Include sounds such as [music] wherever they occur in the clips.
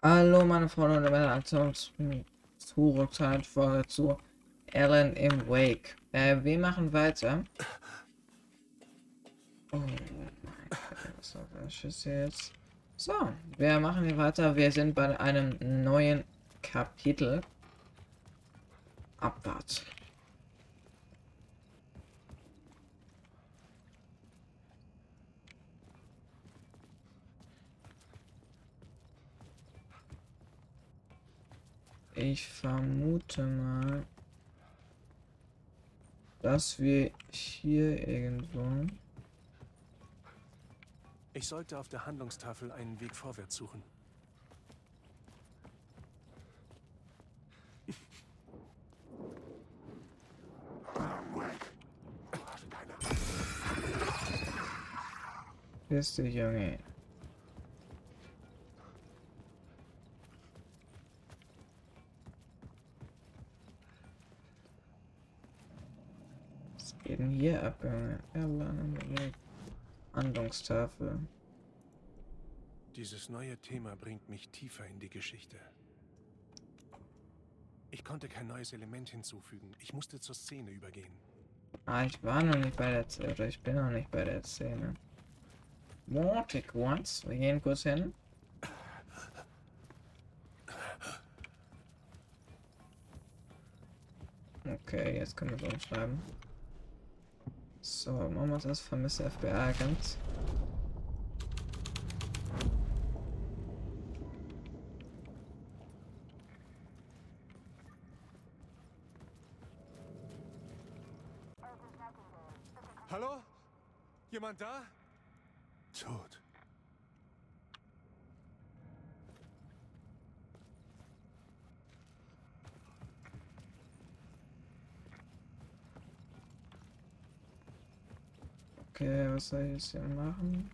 Hallo meine Freunde und Männer zum Zurückzeit Folge zu Alan im Wake. Äh, wir machen weiter. Oh mein Gott, was soll jetzt? So, wir machen hier weiter. Wir sind bei einem neuen Kapitel. Abwart. Ich vermute mal, dass wir hier irgendwo... Ich sollte auf der Handlungstafel einen Weg vorwärts suchen. Ist der Junge. Was geht denn hier ab, Junge? Erlernen. Handlungstafel. Dieses neue Thema bringt mich tiefer in die Geschichte. Ich konnte kein neues Element hinzufügen. Ich musste zur Szene übergehen. Ah, ich war noch nicht bei der Szene. Oder ich bin noch nicht bei der Szene. Warte kurz. Wir gehen kurz hin. Okay, jetzt können wir es umschreiben. So, machen wir das vermisste FBI-Agent. Hallo? Jemand da? Tot. Okay, was soll ich jetzt hier machen?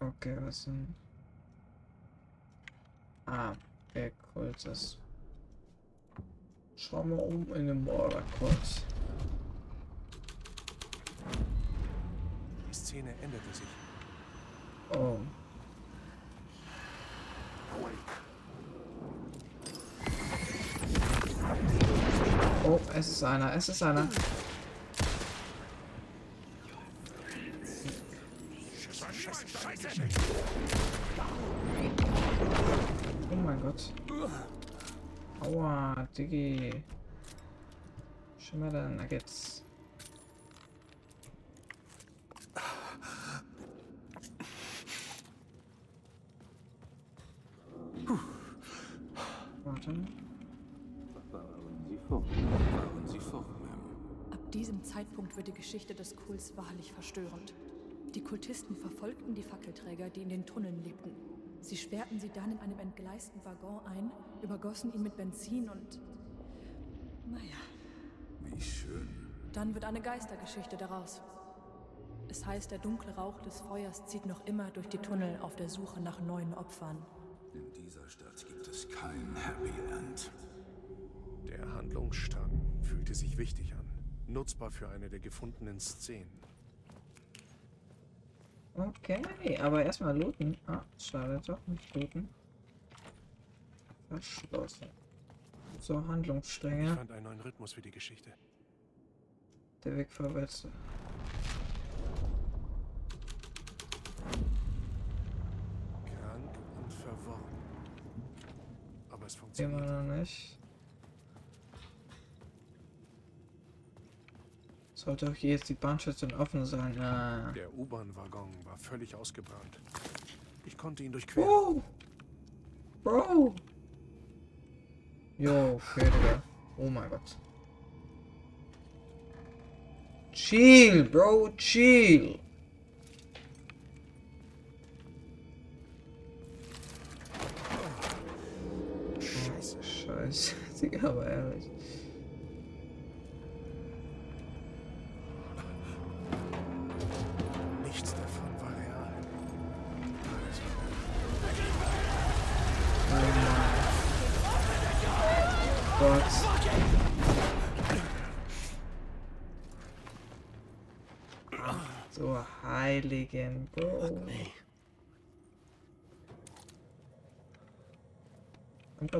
Okay, was denn? Ah, okay, cool, das. Schauen wir um in den Border kurz. Die Szene änderte sich. Oh. Ist einer, es ist einer. Oh mein Gott. Aua, Diggi. Schimmer Nuggets. Warte. Fahren Sie fort. Fahren Sie fort, Ma'am. Ab diesem Zeitpunkt wird die Geschichte des Kults wahrlich verstörend. Die Kultisten verfolgten die Fackelträger, die in den Tunneln lebten. Sie sperrten sie dann in einem entgleisten Waggon ein, übergossen ihn mit Benzin und... Naja, Wie schön. dann wird eine Geistergeschichte daraus. Es heißt, der dunkle Rauch des Feuers zieht noch immer durch die Tunnel auf der Suche nach neuen Opfern. In dieser Stadt gibt es kein Happy End. Der Handlungsstrang fühlte sich wichtig an. Nutzbar für eine der gefundenen Szenen. Okay, aber erstmal looten. Ah, schade, doch nicht looten. Verschlossen. So, Ich Handlungsstränge. fand einen neuen Rhythmus für die Geschichte. Der Weg vorwärts. Krank und verworren. Aber es Immer funktioniert. noch nicht. Sollte auch hier jetzt die Bahnstation offen sein. Ah. Der U-Bahn-Waggon war völlig ausgebrannt. Ich konnte ihn durchqueren. Wow! Bro! Jo, okay, Digga. Oh mein Gott. Chill, Bro, chill!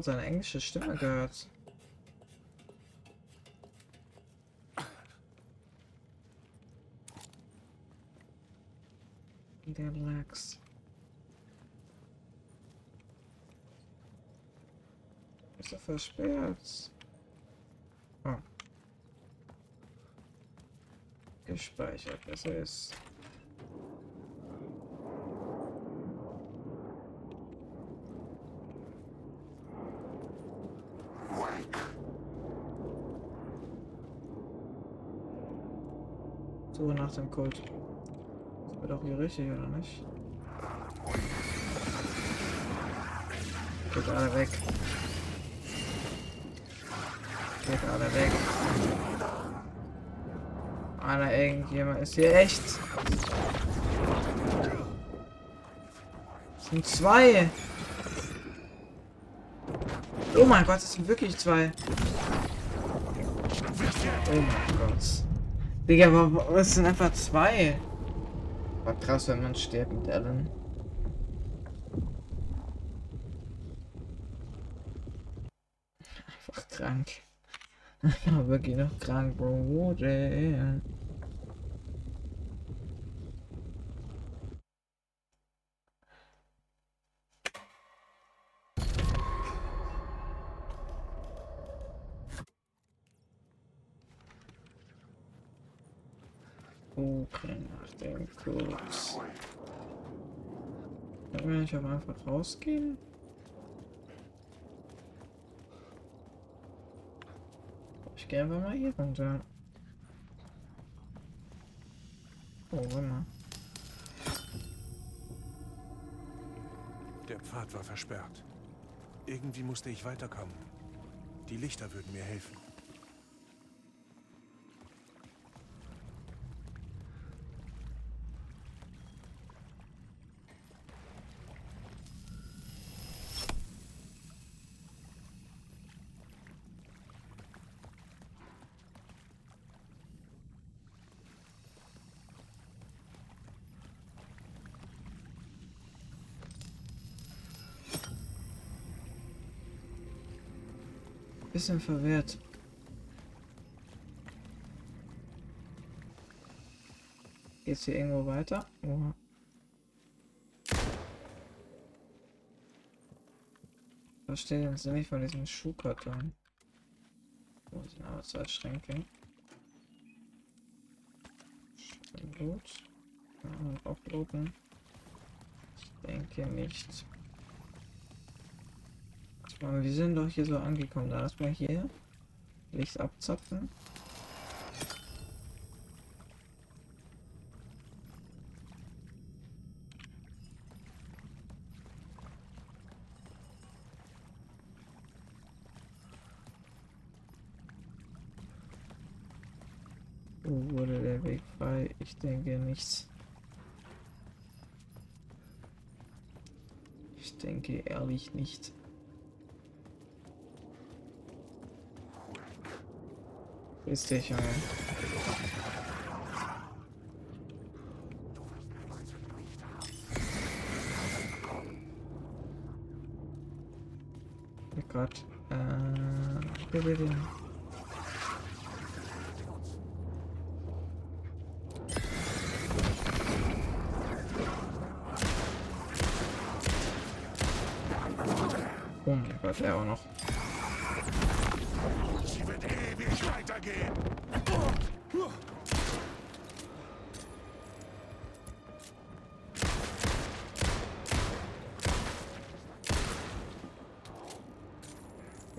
Gerade seine englische Stimme gehört. Der Lachs. Ist er versperrt? Oh. Gespeichert, das ist. Suche nach dem Kult. Das wird auch hier richtig, oder nicht? Geht alle weg. Geht alle weg. Alter, irgendjemand ist hier echt. Es sind zwei. Oh mein Gott, es sind wirklich zwei. Oh mein Gott. Digga, aber es sind einfach zwei. War krass, wenn man stirbt mit Ellen. Einfach krank. Einfach [laughs] wirklich noch krank, Bro. Okay, nach dem Kurs. Können wir nicht aber einfach rausgehen? Ich gehe einfach mal hier runter. Oh, warte. Der Pfad war versperrt. Irgendwie musste ich weiterkommen. Die Lichter würden mir helfen. Bisschen verwirrt. Geht's hier irgendwo weiter? Oha. Was steht jetzt nicht von diesem Schuhkarton? Wo sind aber zwei Schränke? Gut. Kann man aufdrucken? Ich denke nicht. Aber wir sind doch hier so angekommen. Da erstmal hier Licht abzapfen. Wo wurde der Weg frei? Ich denke nichts. Ich denke ehrlich nicht. Grüß dich, Junge. Oh Gott. Äh, bitte. Oh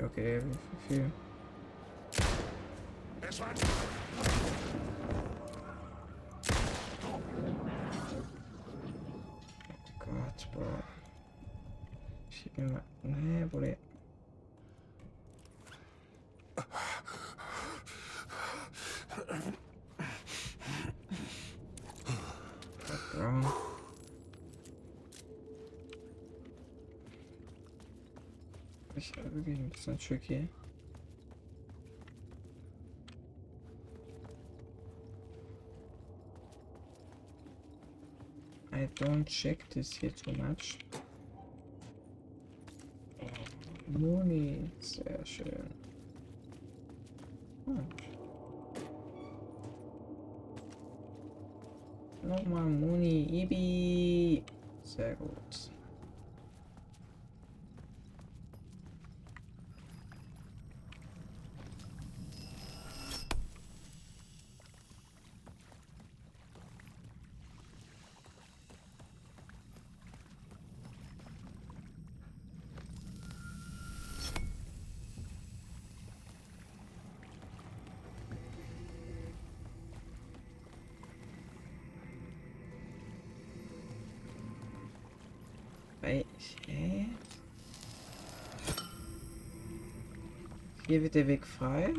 Okay, wie viel? Es war Gott, Bro. Ich immer. Nee, Bruder. Bro. I don't check this here too much. Moni, sehr schön. Hm. Nochmal Moni, Ibi. Sehr gut. Okay. Hier wird der Weg frei.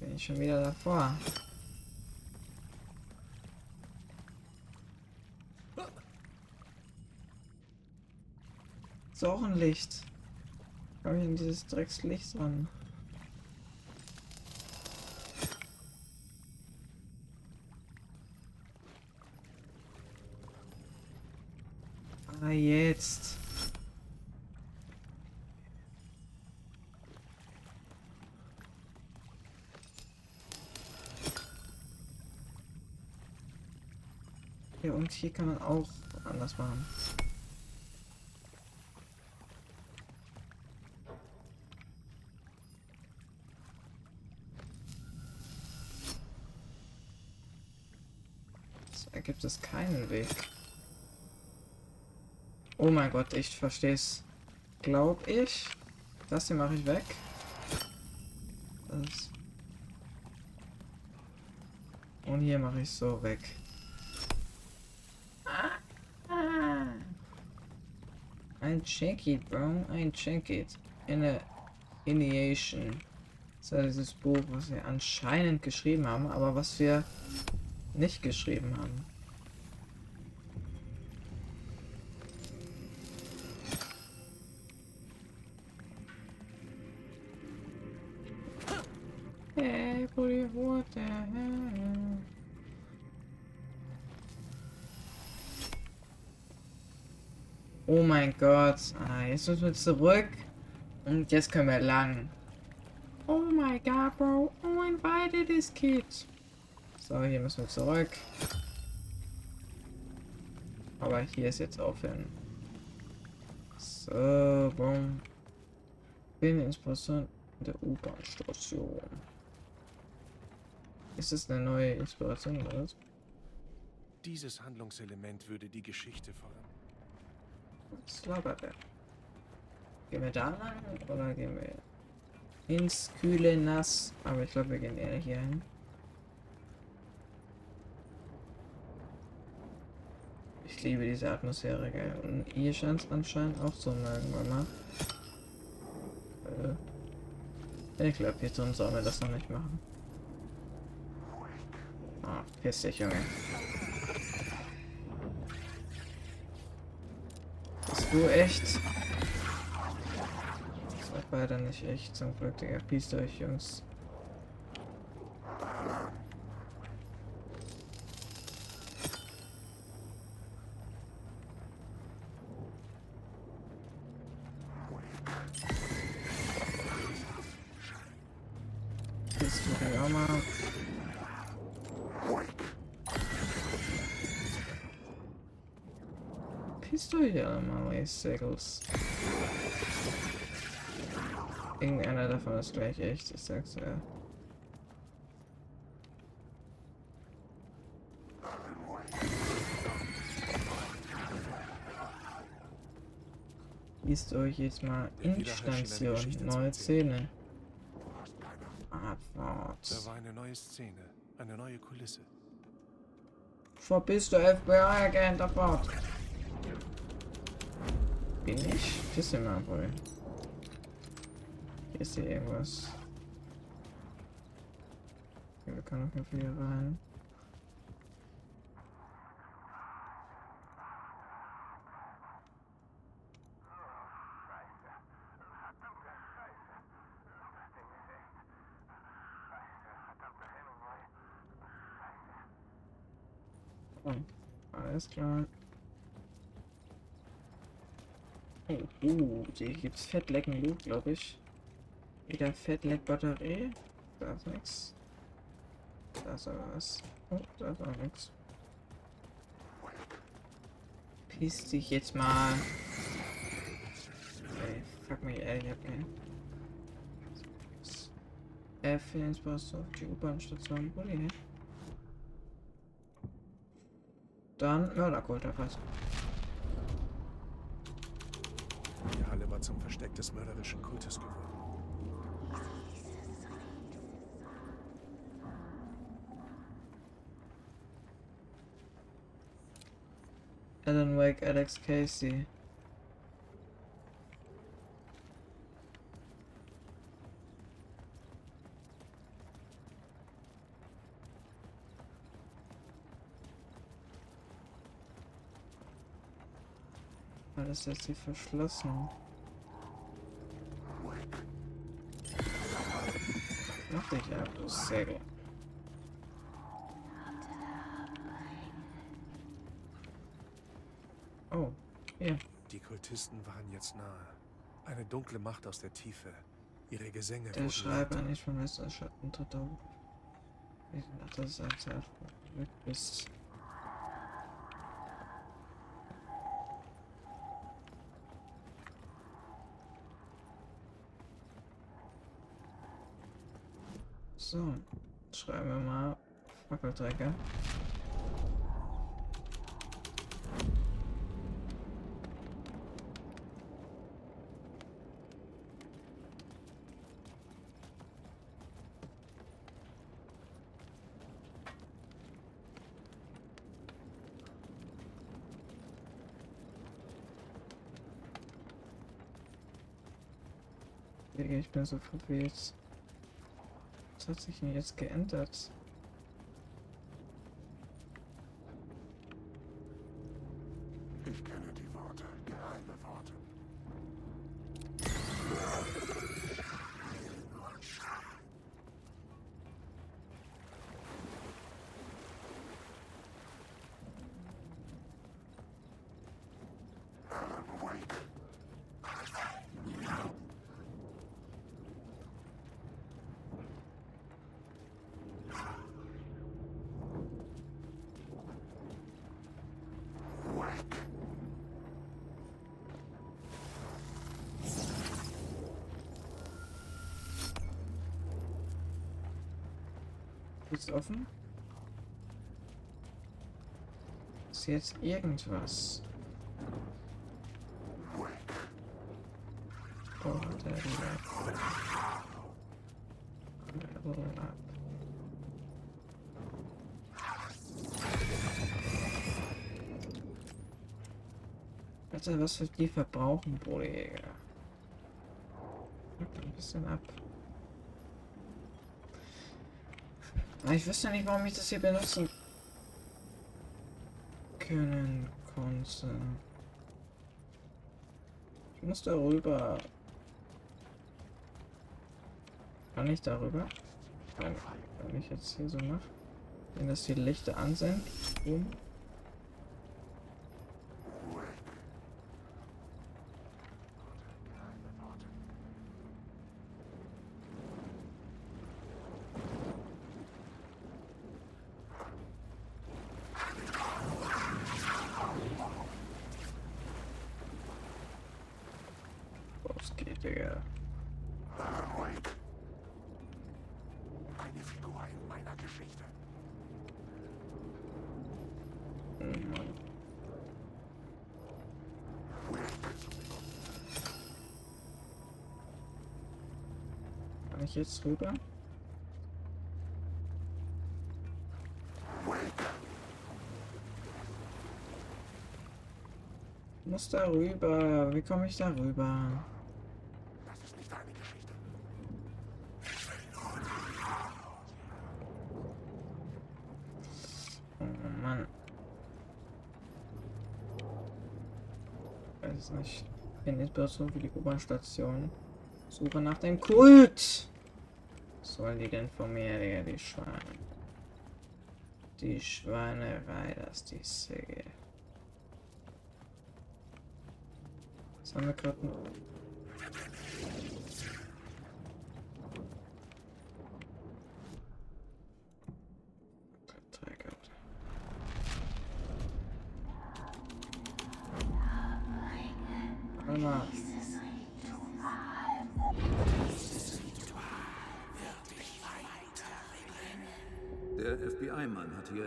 Bin ich schon wieder davor. Ist auch ein Licht. Komm ich in dieses Dreckslicht ran. Ah, jetzt. Ja, und hier kann man auch anders machen. So ergibt es keinen Weg. Oh mein Gott, ich verstehe es. Glaub ich. Das hier mache ich weg. Das. Und hier mache ich so weg. Ein check it, bro. Ein check it. In a Initiation. Das ist dieses Buch, was wir anscheinend geschrieben haben, aber was wir nicht geschrieben haben. Oh mein Gott. Ah, jetzt müssen wir zurück. Und jetzt können wir lang. Oh my god, bro. Oh, invited this kid. So, hier müssen wir zurück. Aber hier ist jetzt aufhören. So, boom. Bin Inspiration in der U-Bahn-Station. Ist das eine neue Inspiration oder was? Dieses Handlungselement würde die Geschichte voran. Was? Gehen wir da lang oder gehen wir ins kühle Nass? Aber ich glaube, wir gehen eher hier hin. Ich liebe diese Atmosphäre, geil. Und ihr scheint es anscheinend auch zu mögen, Mama. Äh, ich glaube, hier drin sollen wir das noch nicht machen. Ah, piss dich, Junge. Du echt? Das war beide nicht echt, zum Glück, Digga. Peace euch, Jungs. Bist du denn auch mal? Pisst euch Siggles. Irgendeiner davon ist gleich echt, ich sag's ja. Liest euch jetzt mal Instation, neue. Szene. Da Abwart. war eine neue Szene, eine neue Kulisse. Verpiss du FBI-Agent, abwart. finish this mapa? Yes, it was. Wir können auf jeden Fall hier rein. Oh, alles klar. Oh, uh, hier gibt's Fettlecken glaube ich. Wieder Fettleck-Batterie. Da ist nix. Da ist aber was. Oh, da ist auch nix. Piss dich jetzt mal. Ey, fuck me, ey, ich hab keinen. F ins Bus auf die U-Bahn-Station, wo die nicht? Dann Mörderkult erfasst. Die war zum Versteck des mörderischen Kultes geworden. Alan Wake, Alex Casey. Alles ist hier verschlossen. Mach dich ab, du Säge. Oh, hier. Die Kultisten waren jetzt nahe. Eine dunkle Macht aus der Tiefe. Ihre Gesänge Der Schreiber nicht von Meister Schatten tritt auf. Ich dachte, das ist ein Zeit, wo du bist. So, schreiben wir mal Fackelträger. Digga, ich bin so verwirrt. Hat sich denn jetzt geändert? Ich kenne die Worte, geheime Worte. Alan Wake. Wake. Ist offen? Ist jetzt irgendwas? Oh, der Lab. Der. Alter, was für die verbrauchen, Bruder. Ein bisschen ab. Ich wüsste nicht, warum ich das hier benutzen können konnte. Ich muss darüber. Kann ich darüber? Wenn, wenn ich jetzt hier so mache. Wenn das die Lichter an sind. Boom. Was geht, Digga? Alan Wake. Eine Figur in meiner Geschichte. Hm, Mann. Kann ich jetzt rüber? Ich muss da rüber. Wie komme ich da rüber? Das ist nicht deine Geschichte. Oh Mann. Weiß es nicht. Bin Inspiration für die U-Bahn-Station. Suche nach dem Kult wollen die denn von mir, her, die Schweine? Die Schweinerei, dass die Säge. Was haben wir gerade?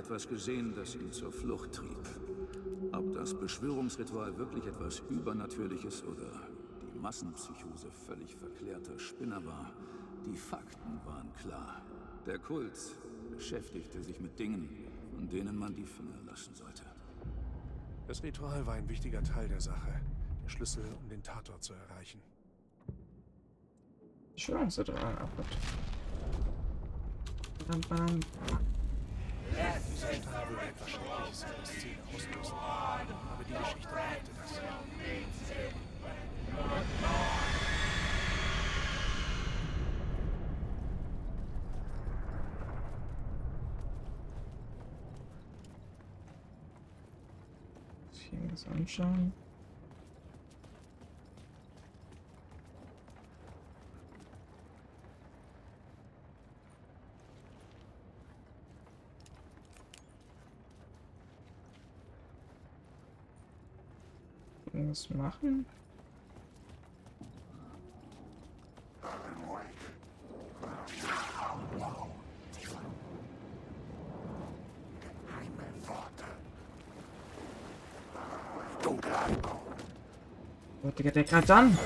etwas gesehen, das ihn zur Flucht trieb. Ob das Beschwörungsritual wirklich etwas Übernatürliches oder die Massenpsychose völlig verklärter Spinner war, die Fakten waren klar. Der Kult beschäftigte sich mit Dingen, von denen man die Finger lassen sollte. Das Ritual war ein wichtiger Teil der Sache. Der Schlüssel, um den Tator zu erreichen. Schön, dass er da. Bam, bam. Versucht habe, etwas Schreckliches in das Ziel auszulösen. Aber die Geschichte merkte das. Hier was anschauen. irgendwas machen? Oh, Digga, der greift an.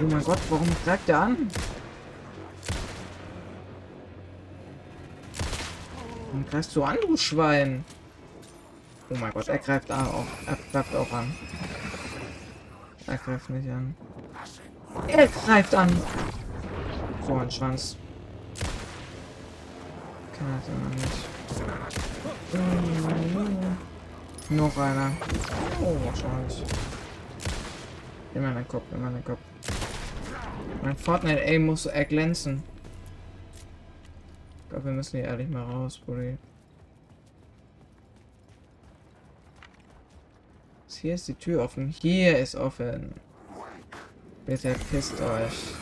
Oh mein Gott, warum greift der an? Warum greifst du an, du Schwein? Oh mein Gott, er greift auch, er greift auch an. Er greift nicht an. Er greift an! So ein Schwanz. Kann das immer nicht. Mm, noch einer. Oh, wahrscheinlich. Immer den Kopf, immer den Kopf. Mein Fortnite-Aim muss erglänzen. Ich glaube, wir müssen hier ehrlich mal raus, Bruder. Hier ist die Tür offen. Hier ist offen. Bitte pisst euch.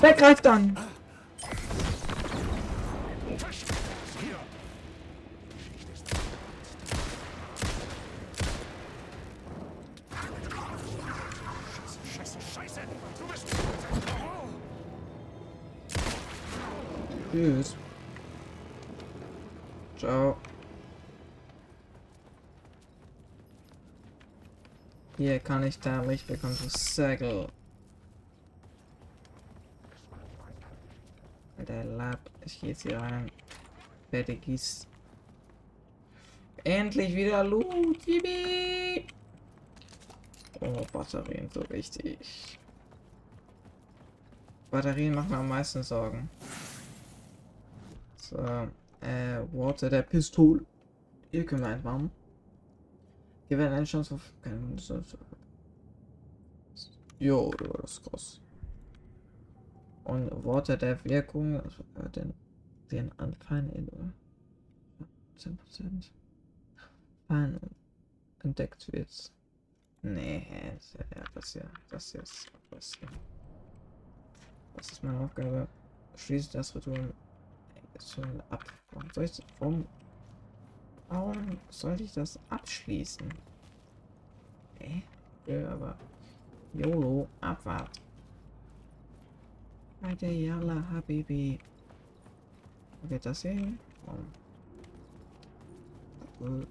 Wer greift an? kann ich da Licht bekommen, du Sägel. Der Lab. Ich gehe jetzt hier rein. Fertig ist. Endlich wieder Loot, Yibi! Oh, Batterien, so wichtig. Batterien machen mir am meisten Sorgen. So, äh, Water der Pistol. Hier können wir einwarmen. Hier werden eine Chance auf. Jo, das ist groß. Und Worte der Wirkung, also äh, den, den Anfallen in 10%. Fallen entdeckt wird. Nee, das, hier, das hier ist was hier. Das ist meine Aufgabe. Schließt das Ritual ab. Warum soll ich warum Warum sollte ich das abschließen? Okay. Ja, aber YOLO, abwarten. Alter Yalla, Habibi. Wird das sehen? hin? Oh.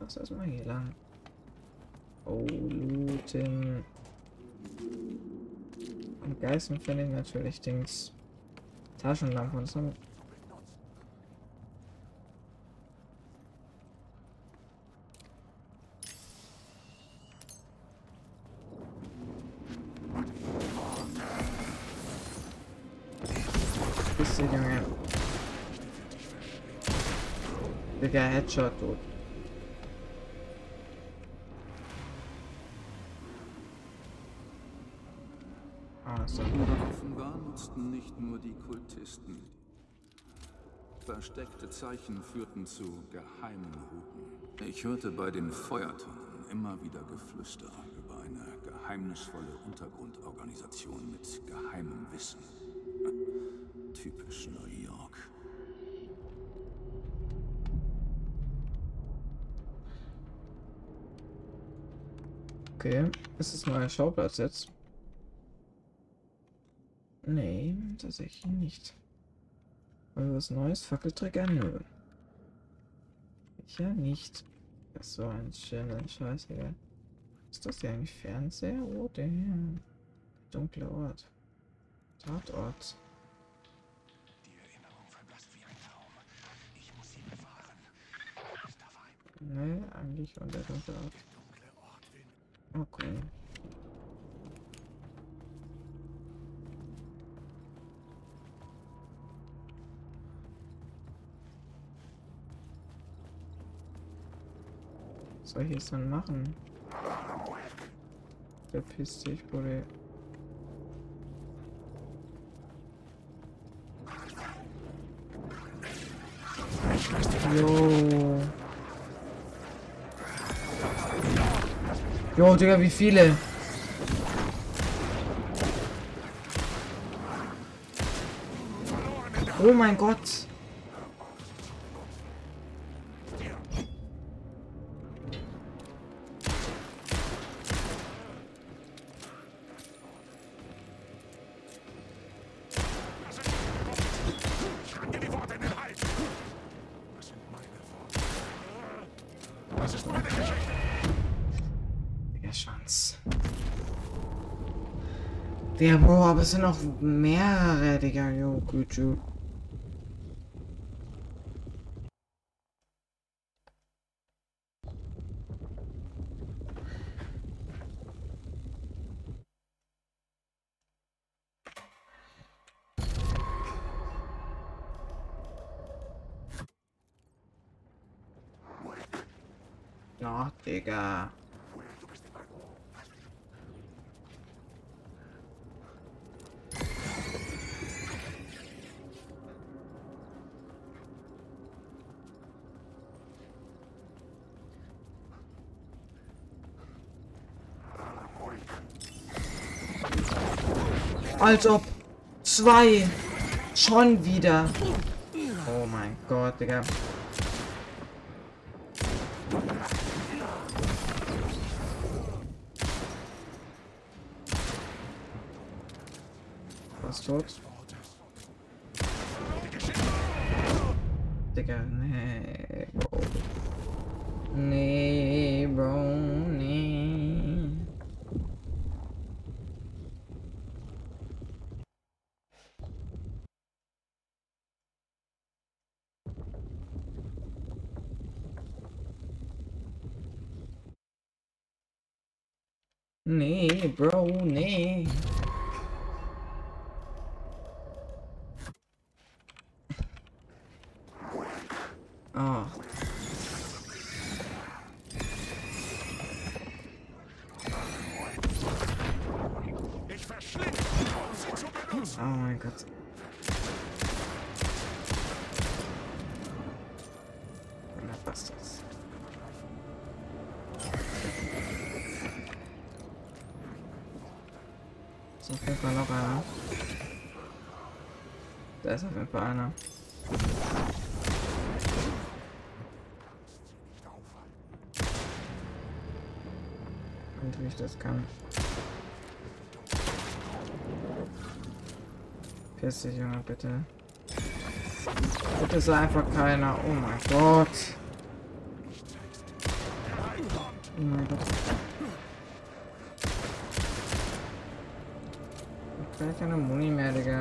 Lass das mal hier lang. Oh, looten. Am geilsten finde ich natürlich Dings. Taschenlampe und so. bist Junge? Digga, Headshot tot. Ah, Offenbar nutzten nicht nur die Kultisten. Versteckte Zeichen führten zu geheimen Routen. Ich hörte bei den Feuertonnen immer wieder Geflüster über eine geheimnisvolle Untergrundorganisation mit geheimem Wissen. Typisch New York. Okay, ist es nur Schauplatz jetzt? Nee, tatsächlich nicht. Also was Neues? Fackelträger? Nö. Ja, nicht. Das so ein schöner Scheiße. Ist das hier eigentlich Fernseher? Oh, der dunkle Ort. Tatort. Nee, eigentlich und der dunkle Ort. Okay. Was soll ich jetzt dann machen? Verpiss dich, Bruder. Jo. Jo, Digga, wie viele? Oh mein Gott. Der Bro, aber es sind noch mehrere, Digga. Jo, gut, jo. Ja, Digga. Als ob. Zwei. Schon wieder. Oh mein Gott, Digga. Was tot? Digga, nee, Bro. Nee, Bro, nee. Nee, Bro, nee. Ah. Ich verschlinge, um sie zu benutzen. Oh mein Gott. Na, auf jeden Fall noch einer. Da ist auf jeden Fall einer. Und wie ich das kann. Piss dich, Junge, bitte. Bitte sei einfach keiner. Oh mein Gott. Oh mein Gott. Ich hab keine Muni mehr, Digga.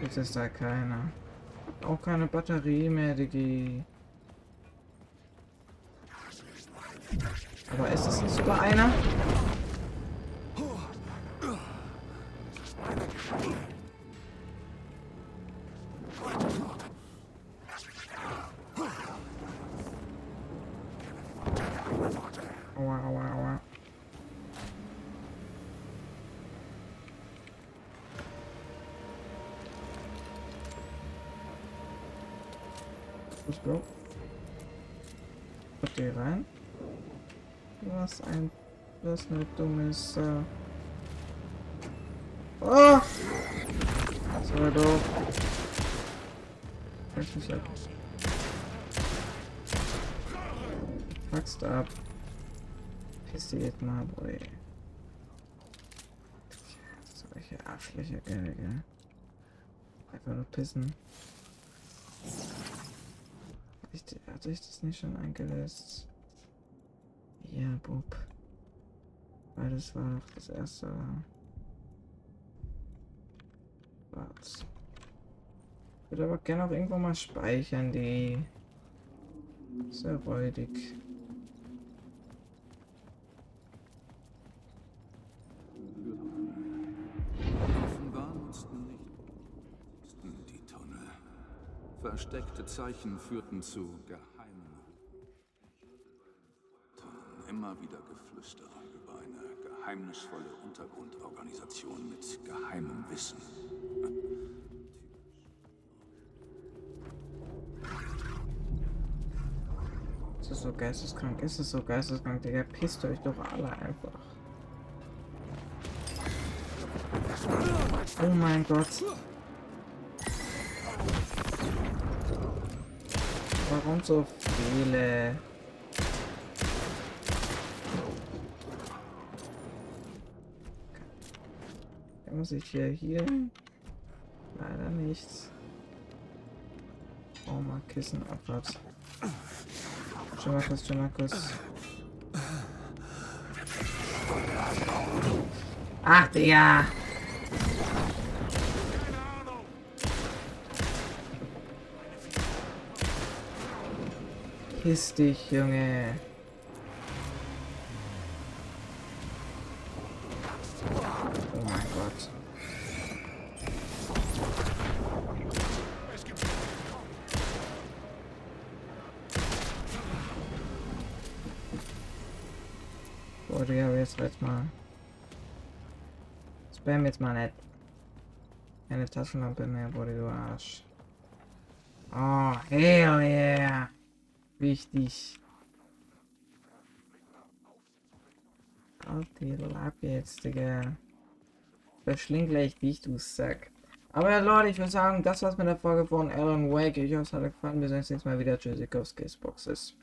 Jetzt ist da keiner. Auch keine Batterie mehr, Diggi. Aber ist das nicht sogar einer? Markus, Bro. Guck dir rein. Was ein. Was eine dumme Sau. Oh! Das war doof. Ich mich ab. Fuckst ab. Piss dich jetzt mal, boy. Solche Arschlöcher, gell, gell? Einfach nur pissen. Hatte ich, hatte ich das nicht schon eingelöst? Ja, Bub. Weil das war doch das erste. Was? Ich würde aber gerne auch irgendwo mal speichern, die. Sehr räudig. Versteckte Zeichen führten zu geheimen Tunneln. Immer wieder Geflüster über eine geheimnisvolle Untergrundorganisation mit geheimem Wissen. Ist das so geisteskrank? Ist es so geisteskrank, Digga? Pisst euch doch alle einfach. Oh mein Gott. Warum so viele? Muss ich hier hier? Leider nichts. Oh mal Kissen abwärts. Schon Markus. Ach, Digga! Piss dich, Junge. Mal nicht. Keine Taschenlampe mehr, Body, du Arsch. Oh, hell yeah. Wichtig. Halt die Lappe jetzt, Digga. Verschling gleich dich, du Sack. Aber ja, Leute, ich würde sagen, das war's mit der Folge von Alan Wake. Ich hoffe, es hat euch gefallen. Wir sehen uns nächstes Mal wieder. Tschüssikowskis Boxes.